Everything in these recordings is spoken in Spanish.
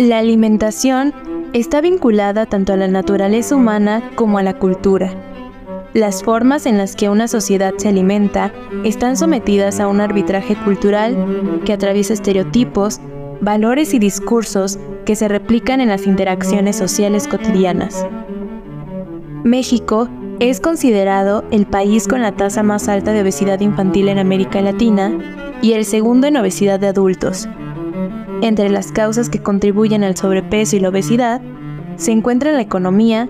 La alimentación está vinculada tanto a la naturaleza humana como a la cultura. Las formas en las que una sociedad se alimenta están sometidas a un arbitraje cultural que atraviesa estereotipos, valores y discursos que se replican en las interacciones sociales cotidianas. México es considerado el país con la tasa más alta de obesidad infantil en América Latina y el segundo en obesidad de adultos. Entre las causas que contribuyen al sobrepeso y la obesidad se encuentran la economía,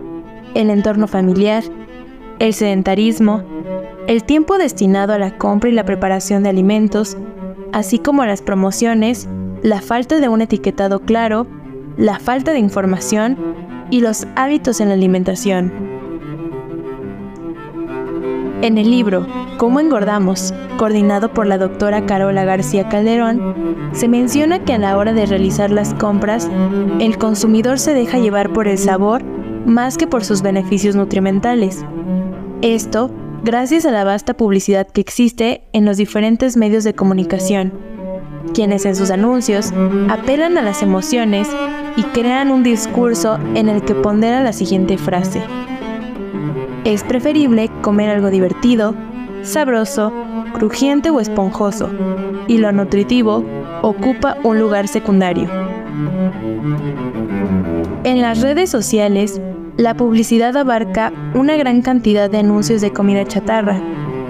el entorno familiar, el sedentarismo, el tiempo destinado a la compra y la preparación de alimentos, así como las promociones, la falta de un etiquetado claro, la falta de información y los hábitos en la alimentación. En el libro Cómo engordamos, coordinado por la doctora Carola García Calderón, se menciona que a la hora de realizar las compras, el consumidor se deja llevar por el sabor más que por sus beneficios nutrimentales. Esto gracias a la vasta publicidad que existe en los diferentes medios de comunicación, quienes en sus anuncios apelan a las emociones y crean un discurso en el que pondera la siguiente frase. Es preferible comer algo divertido, sabroso, crujiente o esponjoso, y lo nutritivo ocupa un lugar secundario. En las redes sociales, la publicidad abarca una gran cantidad de anuncios de comida chatarra,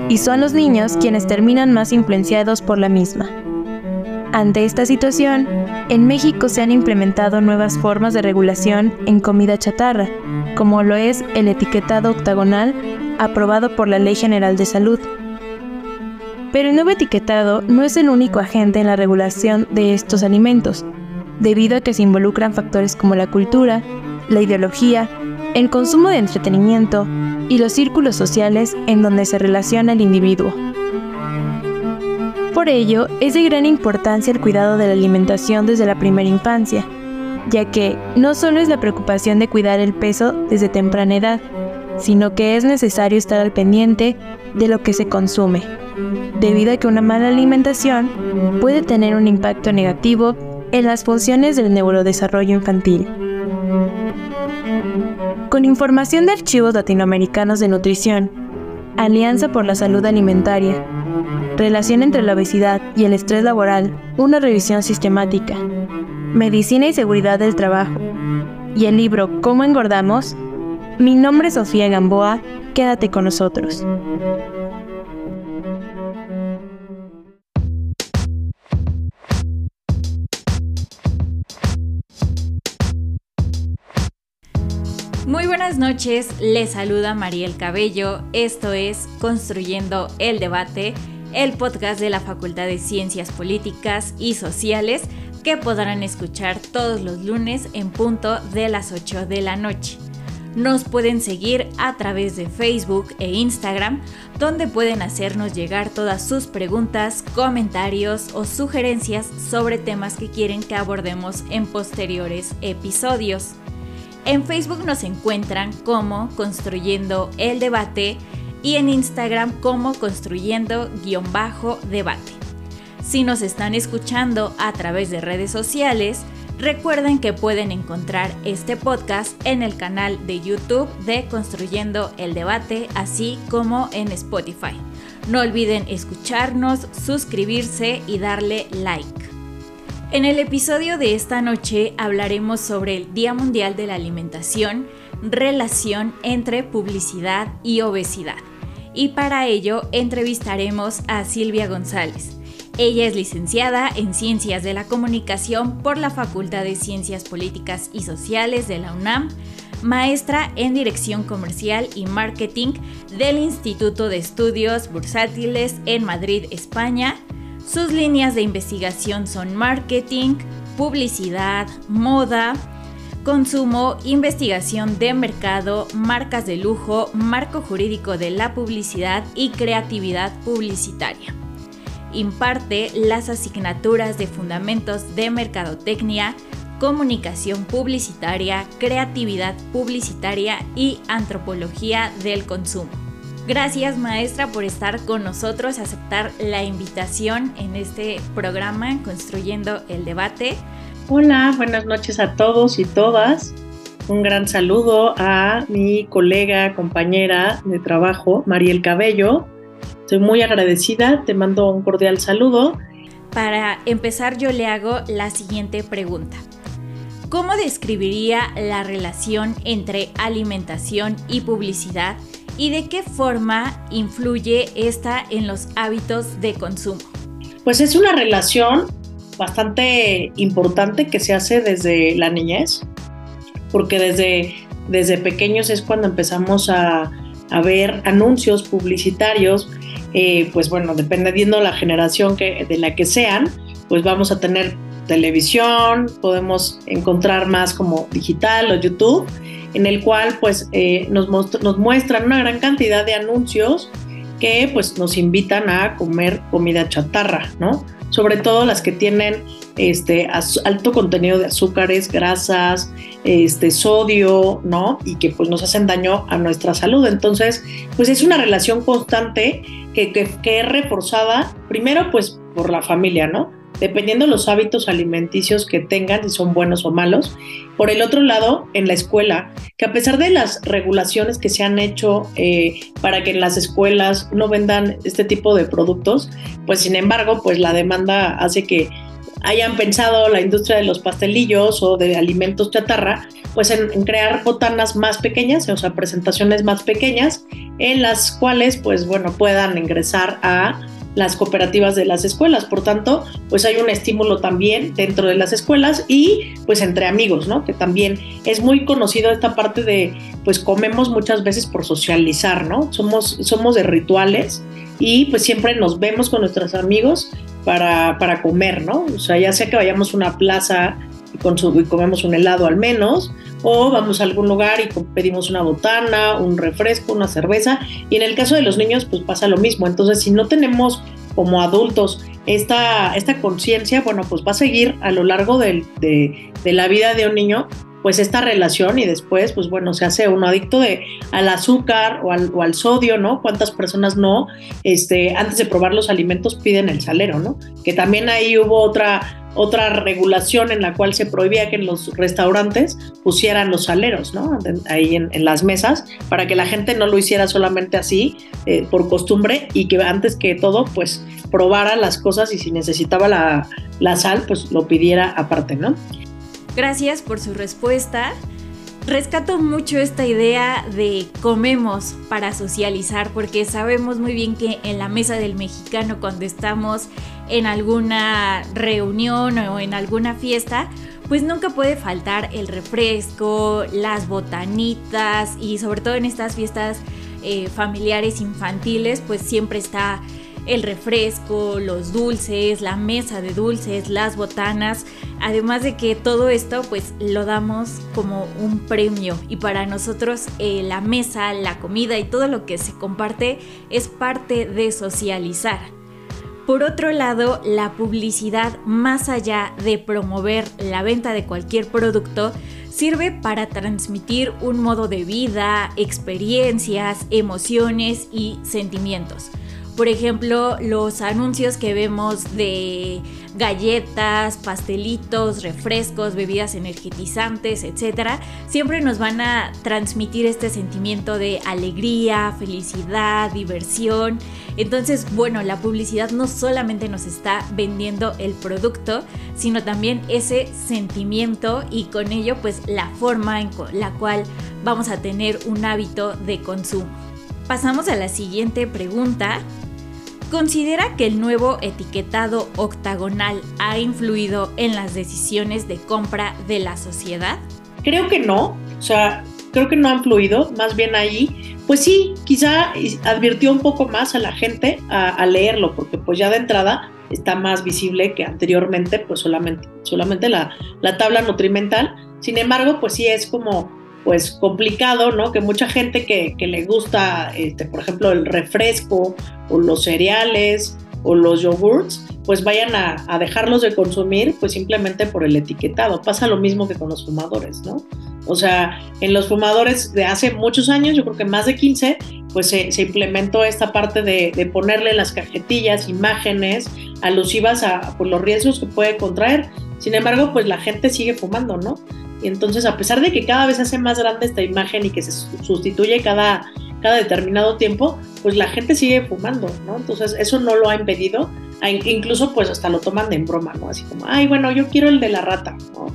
y son los niños quienes terminan más influenciados por la misma. Ante esta situación, en México se han implementado nuevas formas de regulación en comida chatarra, como lo es el etiquetado octagonal aprobado por la Ley General de Salud. Pero el nuevo etiquetado no es el único agente en la regulación de estos alimentos, debido a que se involucran factores como la cultura, la ideología, el consumo de entretenimiento y los círculos sociales en donde se relaciona el individuo. Por ello, es de gran importancia el cuidado de la alimentación desde la primera infancia, ya que no solo es la preocupación de cuidar el peso desde temprana edad, sino que es necesario estar al pendiente de lo que se consume, debido a que una mala alimentación puede tener un impacto negativo en las funciones del neurodesarrollo infantil. Con información de archivos latinoamericanos de nutrición, Alianza por la Salud Alimentaria, Relación entre la obesidad y el estrés laboral, una revisión sistemática, Medicina y Seguridad del Trabajo, y el libro Cómo engordamos, mi nombre es Sofía Gamboa, quédate con nosotros. Muy buenas noches, les saluda Mariel Cabello, esto es Construyendo el Debate, el podcast de la Facultad de Ciencias Políticas y Sociales que podrán escuchar todos los lunes en punto de las 8 de la noche. Nos pueden seguir a través de Facebook e Instagram, donde pueden hacernos llegar todas sus preguntas, comentarios o sugerencias sobre temas que quieren que abordemos en posteriores episodios. En Facebook nos encuentran como Construyendo el Debate y en Instagram como Construyendo-Debate. Si nos están escuchando a través de redes sociales, recuerden que pueden encontrar este podcast en el canal de YouTube de Construyendo el Debate, así como en Spotify. No olviden escucharnos, suscribirse y darle like. En el episodio de esta noche hablaremos sobre el Día Mundial de la Alimentación, relación entre publicidad y obesidad. Y para ello entrevistaremos a Silvia González. Ella es licenciada en Ciencias de la Comunicación por la Facultad de Ciencias Políticas y Sociales de la UNAM, maestra en Dirección Comercial y Marketing del Instituto de Estudios Bursátiles en Madrid, España. Sus líneas de investigación son marketing, publicidad, moda, consumo, investigación de mercado, marcas de lujo, marco jurídico de la publicidad y creatividad publicitaria. Imparte las asignaturas de fundamentos de mercadotecnia, comunicación publicitaria, creatividad publicitaria y antropología del consumo. Gracias maestra por estar con nosotros, aceptar la invitación en este programa Construyendo el Debate. Hola, buenas noches a todos y todas. Un gran saludo a mi colega, compañera de trabajo, Mariel Cabello. Estoy muy agradecida, te mando un cordial saludo. Para empezar yo le hago la siguiente pregunta. ¿Cómo describiría la relación entre alimentación y publicidad y de qué forma influye esta en los hábitos de consumo? Pues es una relación bastante importante que se hace desde la niñez, porque desde, desde pequeños es cuando empezamos a, ver anuncios publicitarios, eh, pues bueno, dependiendo de la generación que, de la que sean, pues vamos a tener televisión, podemos encontrar más como digital o YouTube, en el cual pues eh, nos, nos muestran una gran cantidad de anuncios que pues nos invitan a comer comida chatarra, ¿no? sobre todo las que tienen este, alto contenido de azúcares, grasas, este, sodio, ¿no? Y que pues nos hacen daño a nuestra salud. Entonces, pues es una relación constante que, que, que es reforzada, primero pues por la familia, ¿no? Dependiendo de los hábitos alimenticios que tengan, si son buenos o malos. Por el otro lado, en la escuela, que a pesar de las regulaciones que se han hecho eh, para que en las escuelas no vendan este tipo de productos, pues sin embargo, pues la demanda hace que hayan pensado la industria de los pastelillos o de alimentos chatarra, pues en, en, crear botanas más pequeñas, o sea, presentaciones más pequeñas, en las cuales, pues bueno, puedan ingresar a las cooperativas de las escuelas. Por tanto, pues hay un estímulo también dentro de las escuelas y pues entre amigos, ¿no? Que también es muy conocido esta parte de, pues comemos muchas veces por socializar, ¿no? Somos, somos de rituales y pues siempre nos vemos con nuestros amigos para, para comer, ¿no? O sea, ya sea que vayamos a una plaza y, comemos un helado al menos, o vamos a algún lugar y pedimos una botana, un refresco, una cerveza, y en el caso de los niños pues pasa lo mismo, entonces si no tenemos como adultos esta, esta conciencia, bueno, pues va a seguir a lo largo de, de la vida de un niño pues esta relación y después, pues bueno, se hace uno adicto de, al azúcar o al, o al, sodio, ¿no? ¿Cuántas personas no, este, antes de probar los alimentos piden el salero, ¿no? Que también ahí hubo otra, otra regulación en la cual se prohibía que en los restaurantes pusieran los saleros, ¿no? Ahí en, las mesas, para que la gente no lo hiciera solamente así, eh, por costumbre, y que antes que todo, pues probara las cosas y si necesitaba la sal, pues lo pidiera aparte, ¿no? Gracias por su respuesta. Rescato mucho esta idea de comemos para socializar porque sabemos muy bien que en la mesa del mexicano cuando estamos en alguna reunión o en alguna fiesta, pues nunca puede faltar el refresco, las botanitas y sobre todo en estas fiestas eh, familiares infantiles, pues siempre está el refresco, los dulces, la mesa de dulces, las botanas, además de que todo esto pues lo damos como un premio y para nosotros eh, la mesa, la comida y todo lo que se comparte es parte de socializar. Por otro lado, la publicidad, más allá de promover la venta de cualquier producto, sirve para transmitir un modo de vida, experiencias, emociones y sentimientos. Por ejemplo, los anuncios que vemos de galletas, pastelitos, refrescos, bebidas energetizantes, etc., siempre nos van a transmitir este sentimiento de alegría, felicidad, diversión. Entonces, bueno, la publicidad no solamente nos está vendiendo el producto, sino también ese sentimiento y con ello pues la forma en la cual vamos a tener un hábito de consumo. Pasamos a la siguiente pregunta ¿Considera que el nuevo etiquetado octagonal ha influido en las decisiones de compra de la sociedad? Creo que no. O sea, creo que no han fluido, más bien ahí, pues sí, quizá advirtió un poco más a la gente a, a leerlo, porque pues ya de entrada está más visible que anteriormente, pues solamente, solamente la, la tabla nutrimental. Sin embargo, pues sí es como pues complicado, ¿no? Que mucha gente que, le gusta, este, por ejemplo, el refresco o los cereales o los yogurts, pues vayan a, dejarlos de consumir, pues simplemente por el etiquetado. Pasa lo mismo que con los fumadores, ¿no? O sea, en los fumadores de hace muchos años, yo creo que más de 15, pues se, implementó esta parte de, de, ponerle las cajetillas, imágenes alusivas a pues, los riesgos que puede contraer. Sin embargo, pues la gente sigue fumando, ¿no? Y entonces, a pesar de que cada vez se hace más grande esta imagen y que se sustituye cada, cada determinado tiempo, pues la gente sigue fumando, ¿no? Entonces, eso no lo ha impedido. Incluso, pues hasta lo toman de en broma, ¿no? Así como, ay, bueno, yo quiero el de la rata, ¿no?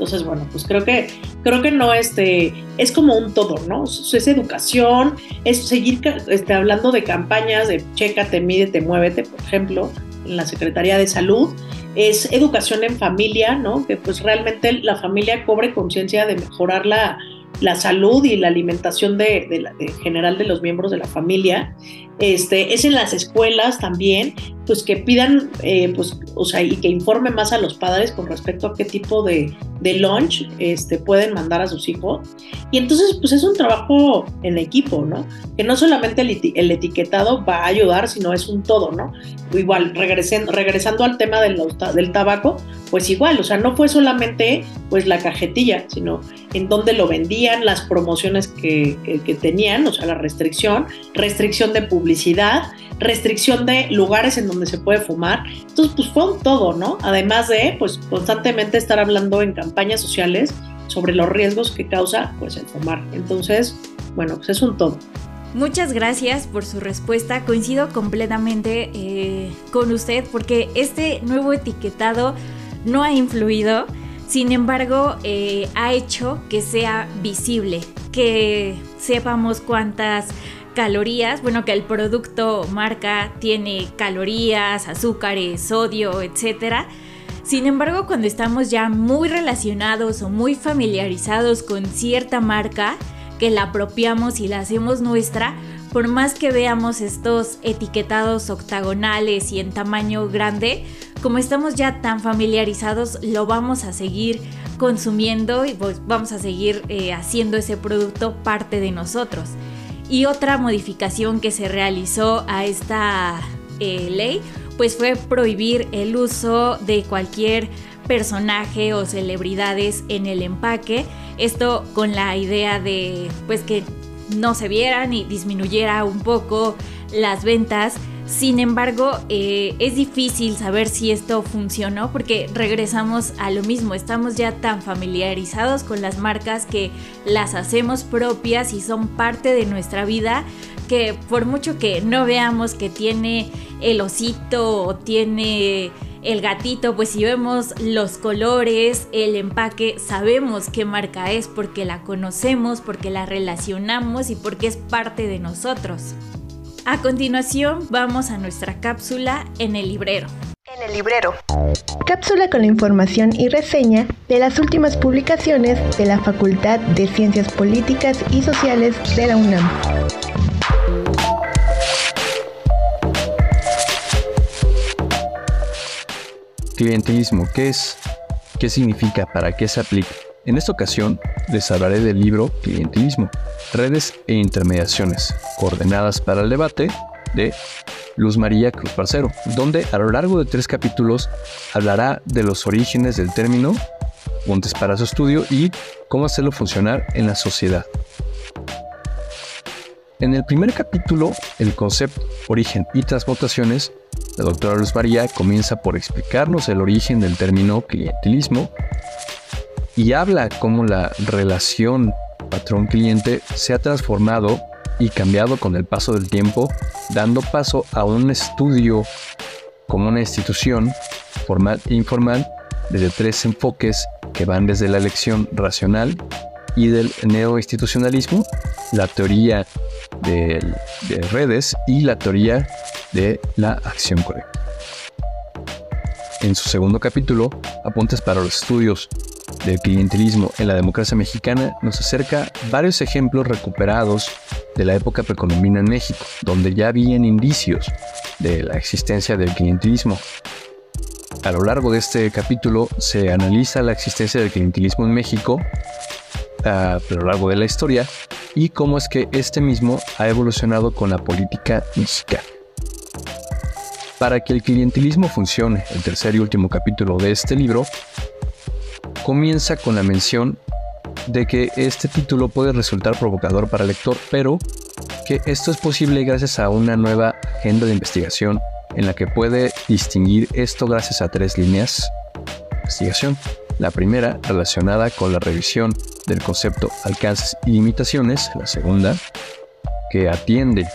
Entonces, bueno, pues creo que, creo que no, este, es como un todo, ¿no? Es educación, es seguir este, hablando de campañas de chécate, mídete, muévete, por ejemplo, en la Secretaría de Salud, es educación en familia, ¿no? Que pues realmente la familia cobre conciencia de mejorar la, la, salud y la alimentación de, general de los miembros de la familia. Este, es en las escuelas también, pues que pidan, eh, pues, o sea, y que informen más a los padres con respecto a qué tipo de, de lunch este, pueden mandar a sus hijos. Y entonces, pues es un trabajo en equipo, ¿no? Que no solamente el, el etiquetado va a ayudar, sino es un todo, ¿no? Igual, regresando, regresando al tema del, del tabaco, pues igual, o sea, no fue solamente pues la cajetilla, sino en dónde lo vendían, las promociones que, que, tenían, o sea, la restricción, restricción de publicidad, restricción de lugares en donde se puede fumar. Entonces, pues fue un todo, ¿no? Además de, pues, constantemente estar hablando en campañas sociales sobre los riesgos que causa, pues, el fumar. Entonces, bueno, pues es un todo. Muchas gracias por su respuesta. Coincido completamente eh, con usted porque este nuevo etiquetado no ha influido. Sin embargo, eh, ha hecho que sea visible, que sepamos cuántas calorías, bueno, que el producto marca tiene calorías, azúcares, sodio, etcétera. Sin embargo, cuando estamos ya muy relacionados o muy familiarizados con cierta marca, que la apropiamos y la hacemos nuestra, por más que veamos estos etiquetados octagonales y en tamaño grande, como estamos ya tan familiarizados, lo vamos a seguir consumiendo y pues vamos a seguir eh, haciendo ese producto parte de nosotros. Y otra modificación que se realizó a esta eh, ley, pues fue prohibir el uso de cualquier personaje o celebridades en el empaque. Esto con la idea de pues que no se vieran y disminuyera un poco las ventas. Sin embargo, eh, es difícil saber si esto funcionó porque regresamos a lo mismo. Estamos ya tan familiarizados con las marcas que las hacemos propias y son parte de nuestra vida que por mucho que no veamos que tiene el osito o tiene el gatito, pues si vemos los colores, el empaque, sabemos qué marca es porque la conocemos, porque la relacionamos y porque es parte de nosotros. A continuación vamos a nuestra cápsula en el librero. En el librero. Cápsula con la información y reseña de las últimas publicaciones de la Facultad de Ciencias Políticas y Sociales de la UNAM. Clientelismo, ¿qué es? ¿Qué significa? ¿Para qué se aplica? En esta ocasión les hablaré del libro Clientelismo, redes e intermediaciones, coordenadas para el debate de Luz María Cruz Parcero, donde a lo largo de tres capítulos hablará de los orígenes del término, puntos para su estudio y cómo hacerlo funcionar en la sociedad. En el primer capítulo, el concepto, origen y transmutaciones, la doctora Luz María comienza por explicarnos el origen del término clientelismo y habla cómo la relación patrón-cliente se ha transformado y cambiado con el paso del tiempo, dando paso a un estudio como una institución formal e informal desde tres enfoques que van desde la elección racional y del neoinstitucionalismo, la teoría de, de redes y la teoría de la acción correcta. En su segundo capítulo, Apuntes para los estudios del clientelismo en la democracia mexicana nos acerca varios ejemplos recuperados de la época precolombina en México, donde ya habían indicios de la existencia del clientelismo. A lo largo de este capítulo se analiza la existencia del clientelismo en México a lo largo de la historia y cómo es que este mismo ha evolucionado con la política mexicana. Para que el clientelismo funcione, el tercer y último capítulo de este libro comienza con la mención de que este título puede resultar provocador para el lector, pero que esto es posible gracias a una nueva agenda de investigación en la que puede distinguir esto gracias a tres líneas de investigación. La primera relacionada con la revisión del concepto alcances y limitaciones, la segunda que atiende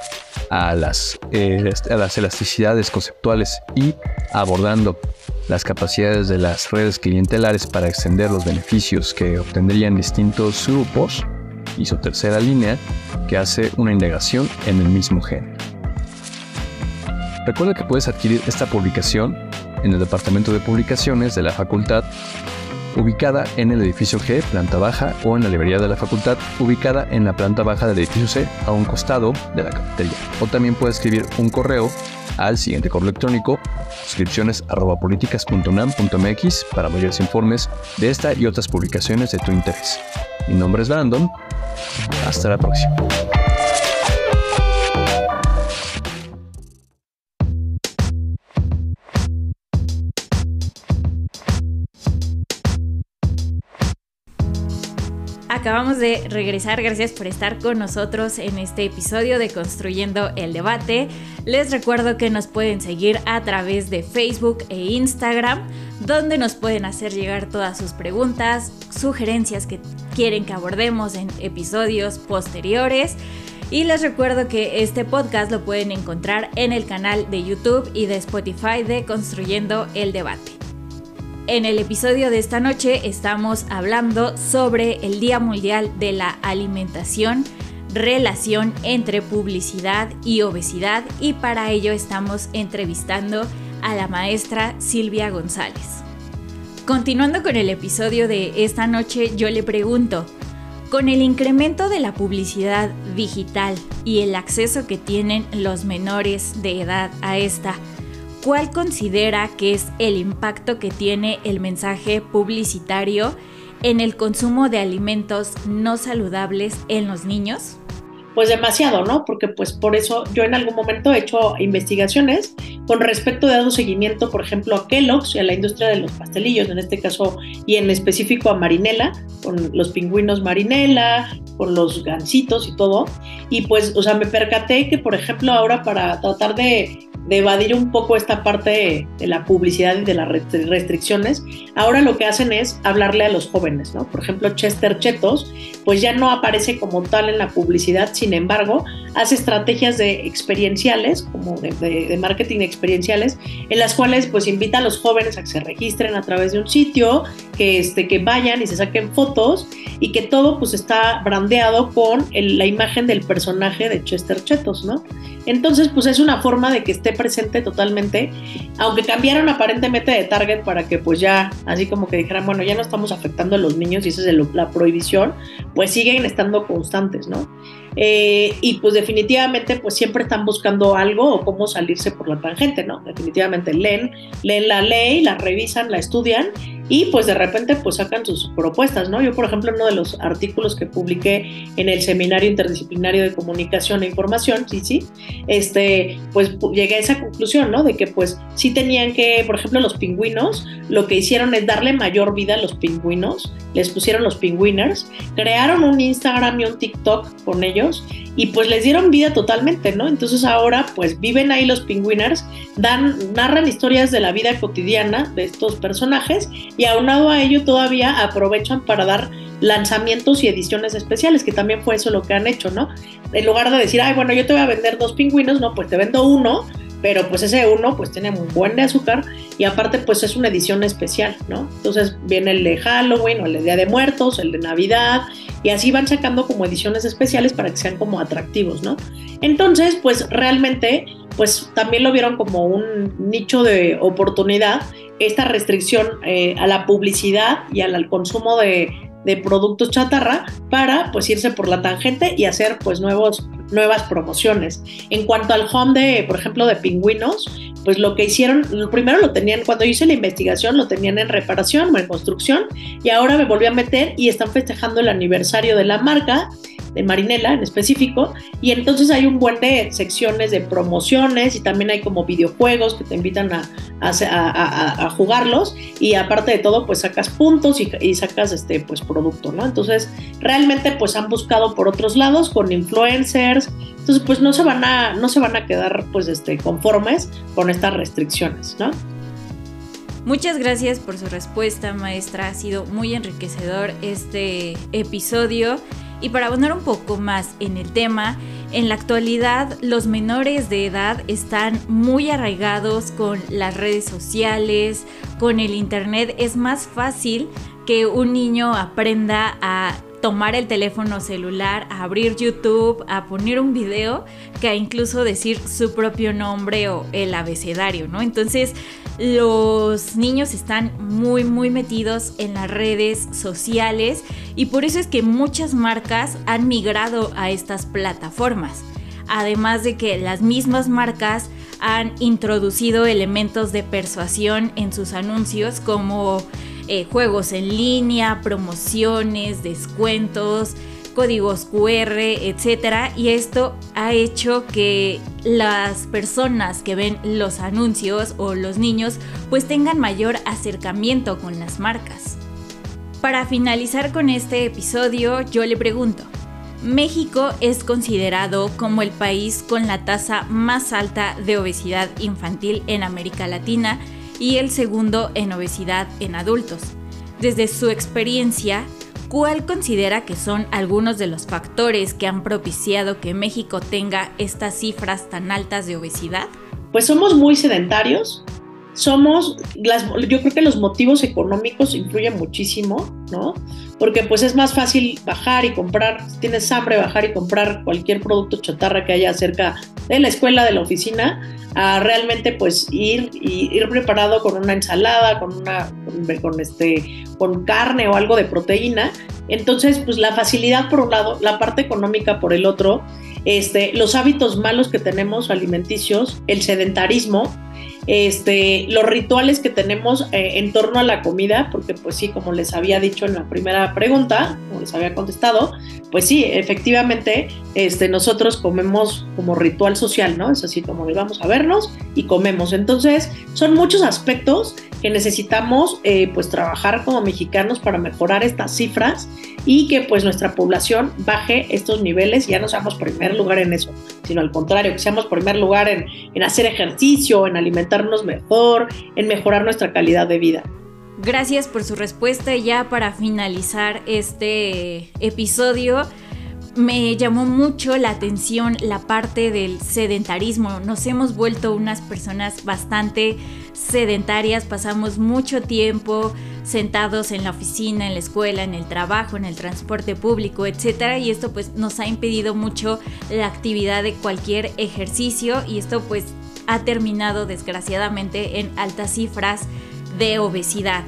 a las, eh, a las elasticidades conceptuales y abordando las capacidades de las redes clientelares para extender los beneficios que obtendrían distintos grupos y su tercera línea que hace una indagación en el mismo género. Recuerda que puedes adquirir esta publicación en el Departamento de Publicaciones de la Facultad ubicada en el edificio G, planta baja, o en la librería de la facultad, ubicada en la planta baja del edificio C, a un costado de la cafetería. O también puedes escribir un correo al siguiente correo electrónico suscripciones.políticas.unam.mx para mayores informes de esta y otras publicaciones de tu interés. Mi nombre es Brandon. Hasta la próxima. Acabamos de regresar, gracias por estar con nosotros en este episodio de Construyendo el Debate. Les recuerdo que nos pueden seguir a través de Facebook e Instagram, donde nos pueden hacer llegar todas sus preguntas, sugerencias que quieren que abordemos en episodios posteriores. Y les recuerdo que este podcast lo pueden encontrar en el canal de YouTube y de Spotify de Construyendo el Debate. En el episodio de esta noche estamos hablando sobre el Día Mundial de la Alimentación, relación entre publicidad y obesidad y para ello estamos entrevistando a la maestra Silvia González. Continuando con el episodio de esta noche, yo le pregunto, con el incremento de la publicidad digital y el acceso que tienen los menores de edad a esta, ¿cuál considera que es el impacto que tiene el mensaje publicitario en el consumo de alimentos no saludables en los niños? Pues demasiado, ¿no? Porque pues por eso yo en algún momento he hecho investigaciones con respecto de dado seguimiento, por ejemplo, a Kellogg's y a la industria de los pastelillos, en este caso, y en específico a Marinela, con los pingüinos Marinela, con los gansitos y todo. Y pues, o sea, me percaté que, por ejemplo, ahora para tratar de de evadir un poco esta parte de, la publicidad y de las restricciones, ahora lo que hacen es hablarle a los jóvenes, ¿no? Por ejemplo, Chester Chetos, pues ya no aparece como tal en la publicidad, sin embargo, hace estrategias de experienciales, como de, marketing experienciales, en las cuales pues invita a los jóvenes a que se registren a través de un sitio, que, este, que vayan y se saquen fotos y que todo pues está brandeado con la imagen del personaje de Chester Chetos, ¿no? Entonces, pues es una forma de que esté presente totalmente, aunque cambiaron aparentemente de target para que pues ya, así como que dijeran, bueno, ya no estamos afectando a los niños y esa es la prohibición, pues siguen estando constantes, ¿no? Eh, y pues definitivamente pues siempre están buscando algo o cómo salirse por la tangente, ¿no? Definitivamente leen, leen la ley, la revisan, la estudian y pues de repente pues sacan sus propuestas, ¿no? Yo por ejemplo uno de los artículos que publiqué en el Seminario Interdisciplinario de Comunicación e Información, sí, sí, este, pues llegué a esa conclusión, ¿no? De que pues sí tenían que, por ejemplo los pingüinos, lo que hicieron es darle mayor vida a los pingüinos, les pusieron los pingüiners, crearon un Instagram y un TikTok con ellos y pues les dieron vida totalmente, ¿no? Entonces ahora pues viven ahí los pingüiners, dan, narran historias de la vida cotidiana de estos personajes y aunado a ello todavía aprovechan para dar lanzamientos y ediciones especiales, que también fue eso lo que han hecho, ¿no? En lugar de decir, ay, bueno, yo te voy a vender dos pingüinos, no, pues te vendo uno, pero pues ese uno pues tiene un buen de azúcar y aparte pues es una edición especial, ¿no? Entonces viene el de Halloween o el de Día de Muertos, el de Navidad y así van sacando como ediciones especiales para que sean como atractivos, ¿no? Entonces pues realmente pues también lo vieron como un nicho de oportunidad esta restricción eh, a la publicidad y al, consumo de, de productos chatarra para pues irse por la tangente y hacer pues nuevos, nuevas promociones. En cuanto al home de, por ejemplo, de pingüinos, pues lo que hicieron, primero lo tenían, cuando hice la investigación, lo tenían en reparación o en construcción y ahora me volví a meter y están festejando el aniversario de la marca de Marinela en específico, y entonces hay un buen de secciones de promociones y también hay como videojuegos que te invitan a, jugarlos y aparte de todo pues sacas puntos y, y, sacas este pues producto, ¿no? Entonces realmente pues han buscado por otros lados con influencers, entonces pues no se van a, no se van a quedar pues este conformes con estas restricciones, ¿no? Muchas gracias por su respuesta, maestra. Ha sido muy enriquecedor este episodio. Y para abonar un poco más en el tema, en la actualidad los menores de edad están muy arraigados con las redes sociales, con el internet. Es más fácil que un niño aprenda a tomar el teléfono celular, a abrir YouTube, a poner un video, que a incluso decir su propio nombre o el abecedario, ¿no? Entonces, los niños están muy, muy metidos en las redes sociales y por eso es que muchas marcas han migrado a estas plataformas. Además de que las mismas marcas han introducido elementos de persuasión en sus anuncios como eh, juegos en línea, promociones, descuentos, códigos QR, etc. Y esto ha hecho que las personas que ven los anuncios o los niños pues tengan mayor acercamiento con las marcas. Para finalizar con este episodio, yo le pregunto, México es considerado como el país con la tasa más alta de obesidad infantil en América Latina y el segundo en obesidad en adultos. Desde su experiencia, ¿cuál considera que son algunos de los factores que han propiciado que México tenga estas cifras tan altas de obesidad? Pues somos muy sedentarios, somos, yo creo que los motivos económicos influyen muchísimo, ¿no? Porque pues es más fácil bajar y comprar, si tienes hambre, bajar y comprar cualquier producto chatarra que haya cerca de la escuela, de la oficina, a realmente pues ir y ir preparado con una ensalada, con una con, este con carne o algo de proteína. Entonces, pues la facilidad por un lado, la parte económica por el otro, este, los hábitos malos que tenemos alimenticios, el sedentarismo, este, los rituales que tenemos eh, en torno a la comida, porque pues sí, como les había dicho en la primera pregunta, como les había contestado, pues sí, efectivamente, este, nosotros comemos como ritual social, ¿no? Es así como vamos a vernos y comemos. Entonces, son muchos aspectos que necesitamos eh, pues trabajar como mexicanos para mejorar estas cifras y que pues nuestra población baje estos niveles, ya no seamos primer lugar en eso, sino al contrario, que seamos primer lugar en, en hacer ejercicio, en alimentarnos mejor, en mejorar nuestra calidad de vida. Gracias por su respuesta ya para finalizar este episodio me llamó mucho la atención la parte del sedentarismo. Nos hemos vuelto unas personas bastante sedentarias, pasamos mucho tiempo sentados en la oficina, en la escuela, en el trabajo, en el transporte público, etc. Y esto pues nos ha impedido mucho la actividad de cualquier ejercicio y esto pues ha terminado desgraciadamente en altas cifras de obesidad.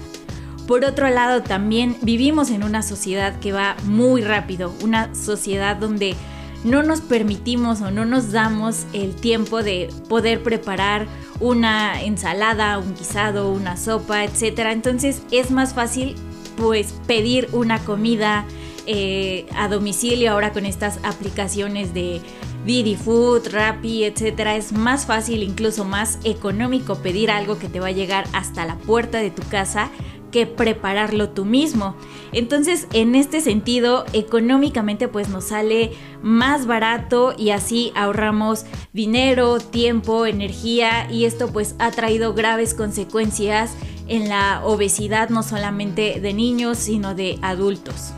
Por otro lado, también vivimos en una sociedad que va muy rápido, una sociedad donde no nos permitimos o no nos damos el tiempo de poder preparar una ensalada, un guisado, una sopa, etc. Entonces es más fácil pues pedir una comida eh, a domicilio ahora con estas aplicaciones de Didi Food, Rappi, etc. Es más fácil, incluso más económico pedir algo que te va a llegar hasta la puerta de tu casa que prepararlo tú mismo. Entonces, en este sentido, económicamente pues nos sale más barato y así ahorramos dinero, tiempo, energía y esto pues ha traído graves consecuencias en la obesidad no solamente de niños, sino de adultos.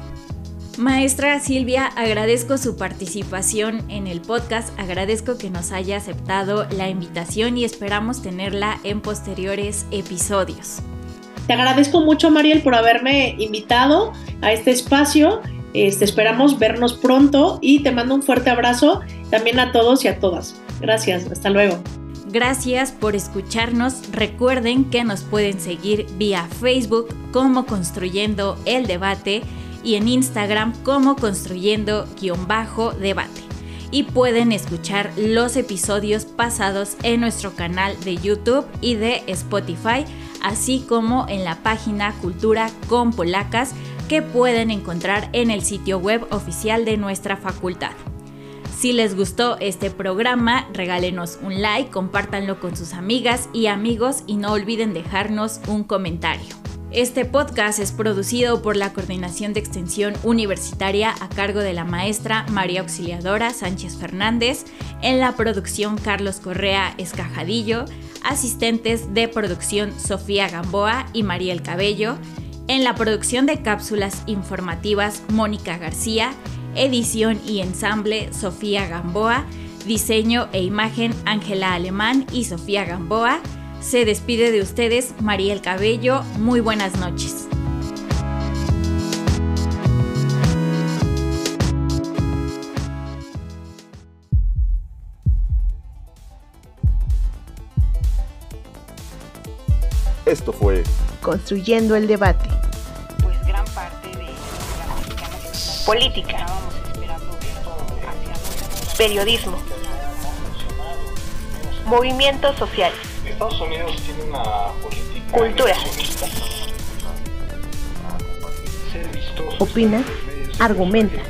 Maestra Silvia, agradezco su participación en el podcast, agradezco que nos haya aceptado la invitación y esperamos tenerla en posteriores episodios. Te agradezco mucho, Mariel, por haberme invitado a este espacio. Este, esperamos vernos pronto y te mando un fuerte abrazo también a todos y a todas. Gracias, hasta luego. Gracias por escucharnos. Recuerden que nos pueden seguir vía Facebook como Construyendo el Debate y en Instagram como Construyendo-Debate. Y pueden escuchar los episodios pasados en nuestro canal de YouTube y de Spotify, así como en la página Cultura con Polacas que pueden encontrar en el sitio web oficial de nuestra facultad. Si les gustó este programa, regálenos un like, compártanlo con sus amigas y amigos y no olviden dejarnos un comentario. Este podcast es producido por la Coordinación de Extensión Universitaria a cargo de la maestra María Auxiliadora Sánchez Fernández, en la producción Carlos Correa Escajadillo, asistentes de producción Sofía Gamboa y Mariel Cabello, en la producción de cápsulas informativas Mónica García edición y ensamble Sofía Gamboa, diseño e imagen Ángela Alemán y Sofía Gamboa. Se despide de ustedes Mariel Cabello. Muy buenas noches. Esto fue Construyendo el debate. Pues gran parte de Política. Periodismo. Movimientos sociales. Estados Unidos tiene una política Cultura. Opina, argumenta,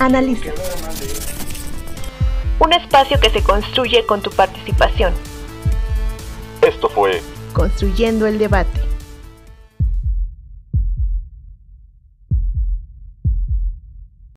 analiza. Un espacio que se construye con tu participación. Esto fue Construyendo el debate.